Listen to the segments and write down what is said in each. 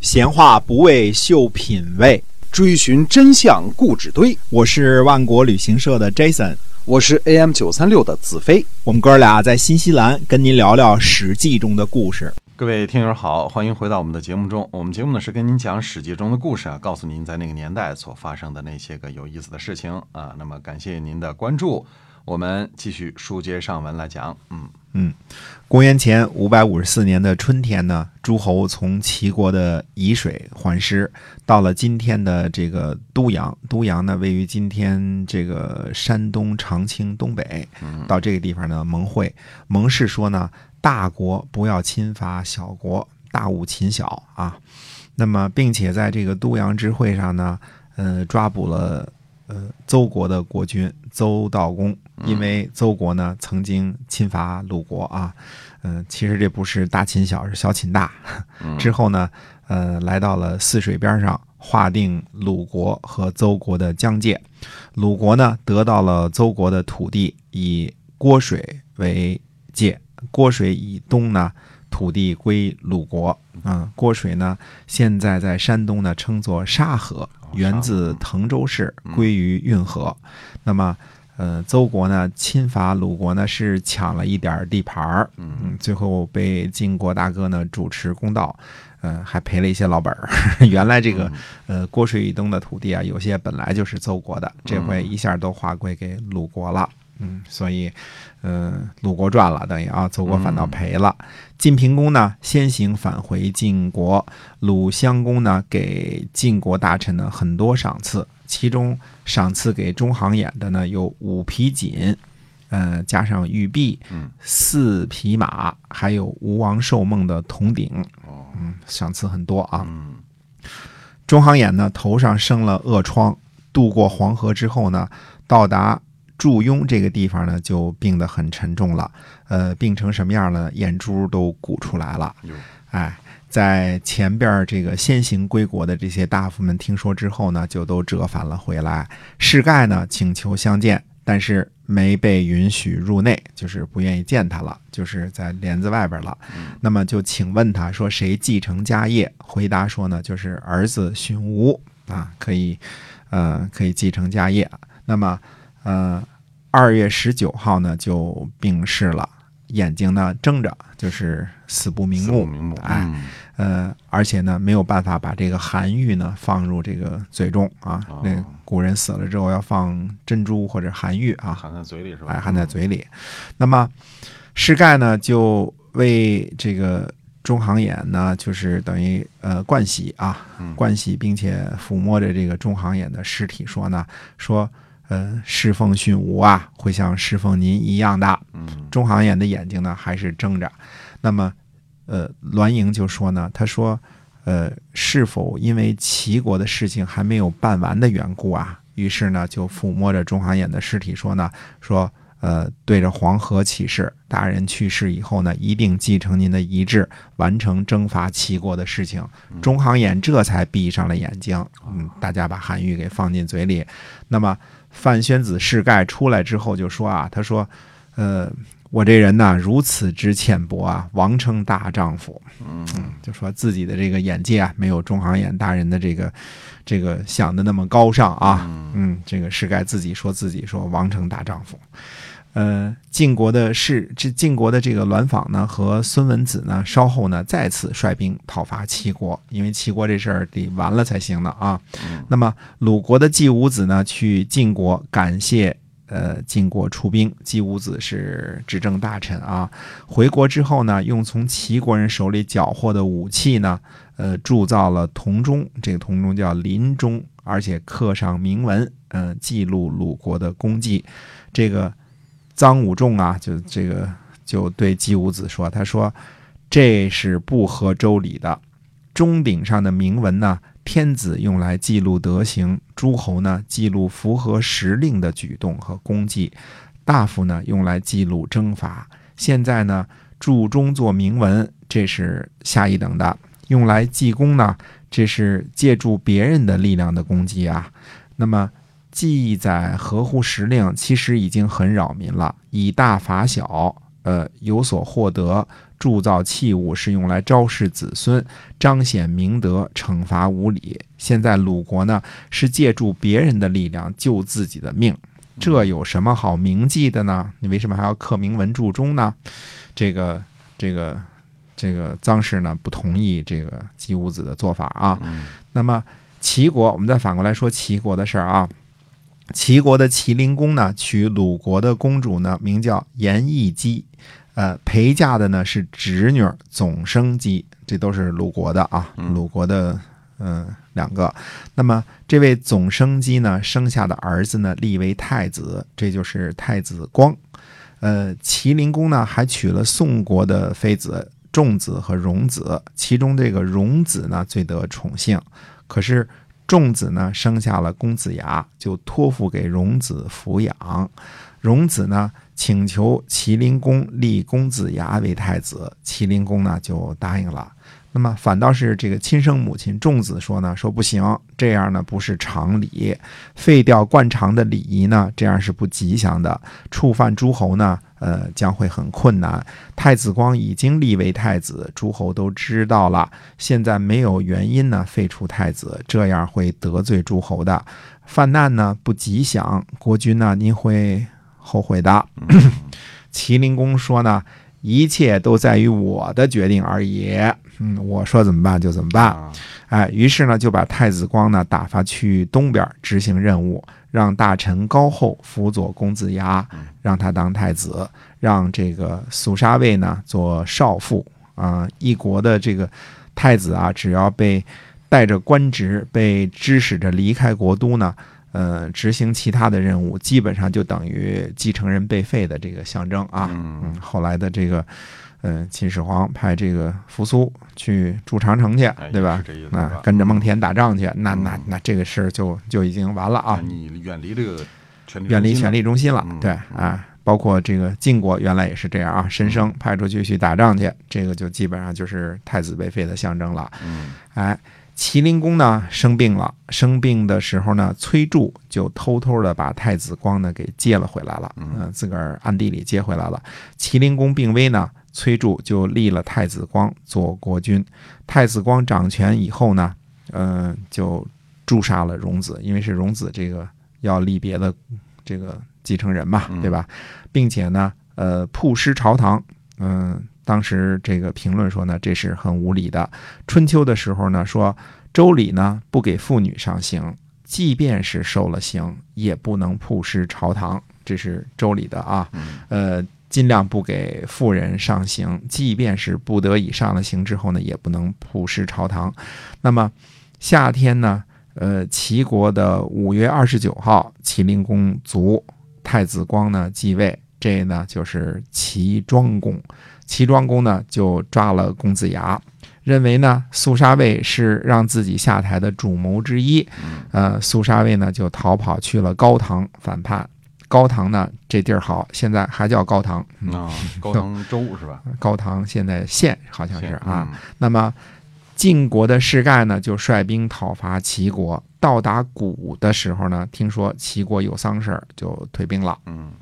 闲话不为秀品味，追寻真相故纸堆。我是万国旅行社的 Jason，我是 AM 九三六的子飞。我们哥俩在新西兰跟您聊聊《史记》中的故事。各位听友好，欢迎回到我们的节目中。我们节目呢是跟您讲《史记》中的故事啊，告诉您在那个年代所发生的那些个有意思的事情啊。那么感谢您的关注，我们继续书接上文来讲。嗯嗯，公元前五百五十四年的春天呢，诸侯从齐国的沂水还师，到了今天的这个都阳。都阳呢，位于今天这个山东长清东北。到这个地方呢，盟会。盟誓说呢。大国不要侵伐小国，大勿侵小啊。那么，并且在这个都阳之会上呢，呃，抓捕了呃邹国的国君邹道公，因为邹国呢曾经侵伐鲁国啊。嗯，其实这不是大秦小，是小秦大。之后呢，呃，来到了泗水边上，划定鲁国和邹国的疆界。鲁国呢得到了邹国的土地，以郭水为界。郭水以东呢，土地归鲁国。嗯，郭水呢，现在在山东呢，称作沙河，源自滕州市，归于运河。那么，呃，邹国呢，侵伐鲁国呢，是抢了一点地盘儿。嗯，最后被晋国大哥呢主持公道，嗯，还赔了一些老本儿。原来这个，呃，郭水以东的土地啊，有些本来就是邹国的，这回一下都划归给鲁国了。嗯，所以，嗯，鲁国赚了，等于啊，邹国反倒赔了。晋平公呢，先行返回晋国。鲁襄公呢，给晋国大臣呢很多赏赐，其中赏赐给中行衍的呢有五匹锦，呃，加上玉璧，四匹马，还有吴王寿梦的铜鼎。嗯，赏赐很多啊。中行衍呢，头上生了恶疮，渡过黄河之后呢，到达。祝庸这个地方呢，就病得很沉重了，呃，病成什么样了？眼珠都鼓出来了。哎，在前边这个先行归国的这些大夫们听说之后呢，就都折返了回来。世盖呢，请求相见，但是没被允许入内，就是不愿意见他了，就是在帘子外边了。那么就请问他说，谁继承家业？回答说呢，就是儿子荀吴啊，可以，呃，可以继承家业。那么。呃，二月十九号呢就病逝了，眼睛呢睁着，就是死不瞑目。哎，呃，而且呢没有办法把这个寒玉呢放入这个嘴中啊。那古人死了之后要放珍珠或者寒玉啊，含在嘴里是吧？哎，含在嘴里。那么施盖呢就为这个中行衍呢，就是等于呃冠喜啊，冠喜，并且抚摸着这个中行衍的尸体说呢，说。呃，侍奉训吾啊，会像侍奉您一样的。嗯，中行衍的眼睛呢还是睁着。那么，呃，栾盈就说呢，他说，呃，是否因为齐国的事情还没有办完的缘故啊？于是呢，就抚摸着中行衍的尸体说呢，说，呃，对着黄河起誓，大人去世以后呢，一定继承您的遗志，完成征伐齐国的事情。中行衍这才闭上了眼睛。嗯，大家把韩愈给放进嘴里。那么。范宣子世盖出来之后就说啊，他说，呃，我这人呢如此之浅薄啊，王称大丈夫，嗯，就说自己的这个眼界啊，没有中行衍大人的这个这个想的那么高尚啊，嗯，这个世盖自己说自己说王称大丈夫。呃，晋国的士这晋国的这个栾访呢，和孙文子呢，稍后呢再次率兵讨伐齐国，因为齐国这事儿得完了才行呢啊。那么鲁国的季武子呢，去晋国感谢呃晋国出兵。季武子是执政大臣啊，回国之后呢，用从齐国人手里缴获的武器呢，呃铸造了铜钟，这个铜钟叫临钟，而且刻上铭文，嗯，记录鲁国的功绩，这个。臧武仲啊，就这个就对季武子说：“他说这是不合周礼的。钟鼎上的铭文呢，天子用来记录德行，诸侯呢记录符合时令的举动和功绩，大夫呢用来记录征伐。现在呢铸钟做铭文，这是下一等的；用来记功呢，这是借助别人的力量的功绩啊。那么。”记载合乎时令，其实已经很扰民了。以大罚小，呃，有所获得，铸造器物是用来昭示子孙、彰显明德、惩罚无礼。现在鲁国呢是借助别人的力量救自己的命，这有什么好铭记的呢？你为什么还要刻铭文注中呢？这个这个这个臧氏呢不同意这个姬武子的做法啊。嗯那么齐国，我们再反过来说齐国的事儿啊。齐国的齐灵公呢，娶鲁国的公主呢，名叫颜艺姬，呃，陪嫁的呢是侄女总生姬，这都是鲁国的啊，嗯。鲁国的嗯、呃两个。那么这位总生姬呢，生下的儿子呢，立为太子，这就是太子光。呃，齐灵公呢还娶了宋国的妃子仲子和荣子，其中这个荣子呢最得宠幸，可是仲子呢生下了公子牙，就托付给荣子抚养。荣子呢请求麒麟公立公子牙为太子，麒麟公呢就答应了。那么反倒是这个亲生母亲仲子说呢，说不行，这样呢不是常理，废掉惯常的礼仪呢，这样是不吉祥的，触犯诸侯呢，呃，将会很困难。太子光已经立为太子，诸侯都知道了，现在没有原因呢废除太子，这样会得罪诸侯的，犯难呢不吉祥，国君呢您会后悔的。齐灵公说呢，一切都在于我的决定而已。嗯，我说怎么办就怎么办。啊，哎，于是呢，就把太子光呢打发去东边执行任务，让大臣高后辅佐公子牙，让他当太子，让这个苏杀卫呢做少傅啊。一国的这个太子啊，只要被带着官职被指使着离开国都呢，呃，执行其他的任务，基本上就等于继承人被废的这个象征啊。嗯嗯，后来的这个，嗯、秦始皇派这个扶苏去筑长城去哎，对吧啊，跟着蒙恬打仗去，那那嗯那这个事儿就就已经完了啊，你远离这个权力，远离权力。中心了嗯。对嗯啊，包括这个晋国原来也是这样啊，申生派出去去打仗去，这个就基本上就是太子被废的象征了。嗯哎，齐灵公呢生病了，生病的时候呢，崔杼就偷偷的把太子光呢给接了回来了，嗯嗯、自个儿暗地里接回来了。齐灵公病危呢，崔杼就立了太子光做国君。太子光掌权以后呢，嗯、就诛杀了荣子，因为是荣子这个要立别的这个继承人嘛，嗯对吧？并且呢，呃，曝尸朝堂，嗯、当时这个评论说呢，这是很无理的。春秋的时候呢，说周礼呢不给妇女上刑，即便是受了刑，也不能曝尸朝堂，这是周礼的啊。嗯呃，尽量不给妇人上刑，即便是不得已上了刑之后呢，也不能曝尸朝堂。那么夏天呢，呃，齐国的五月二十九号，齐灵公卒，太子光呢继位，这呢就是齐庄公。齐庄公呢就抓了公子牙，认为呢肃杀卫是让自己下台的主谋之一。嗯呃，肃杀卫呢就逃跑去了高唐反叛。高唐呢这地儿好，现在还叫高唐。嗯啊，高唐州是吧？高唐现在县好像是啊。，嗯那么晋国的士盖呢，就率兵讨伐齐国。到达谷的时候呢，听说齐国有丧事儿，就退兵了。嗯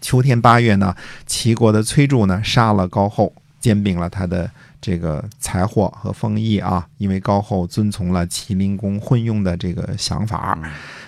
秋天八月呢，齐国的崔杼呢杀了高后，兼并了他的这个财货和封邑啊，因为高后遵从了齐灵公昏庸的这个想法。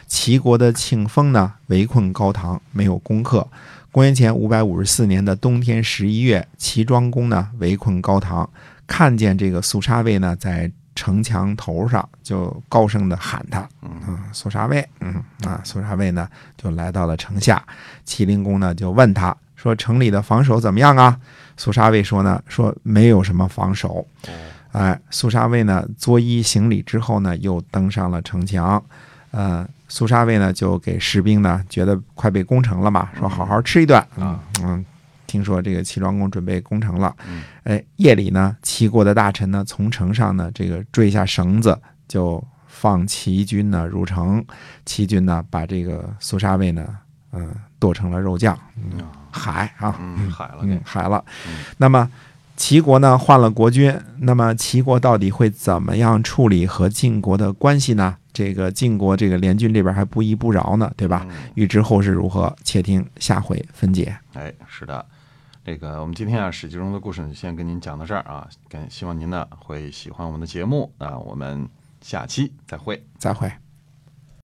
齐国的庆丰呢围困高唐，没有攻克。公元前五百五十四年的冬天十一月，齐庄公呢围困高唐，看见这个肃杀卫呢在城墙头上，就高声的喊他，嗯嗯，肃杀卫，嗯啊，苏杀卫呢就来到了城下，齐灵公呢就问他说：“城里的防守怎么样啊？”苏杀卫说呢，说没有什么防守。哦哎，苏杀卫呢作揖行礼之后呢，又登上了城墙。呃，肃杀卫呢就给士兵呢觉得快被攻城了嘛，说好好吃一顿。嗯啊嗯，听说这个齐庄公准备攻城了。嗯哎，夜里呢，齐国的大臣呢从城上呢这个坠下绳子，就放齐军呢入城。齐军呢把这个苏杀卫呢，嗯、剁成了肉酱，海啊，嗯，海了嗯，海了嗯。那么齐国呢换了国君，那么齐国到底会怎么样处理和晋国的关系呢？这个晋国这个联军这边还不依不饶呢，对吧？嗯欲知后事如何，且听下回分解。哎，是的。这个我们今天啊《史记》中的故事呢，先跟您讲到这儿啊，感希望您呢会喜欢我们的节目啊，我们下期再会。再会。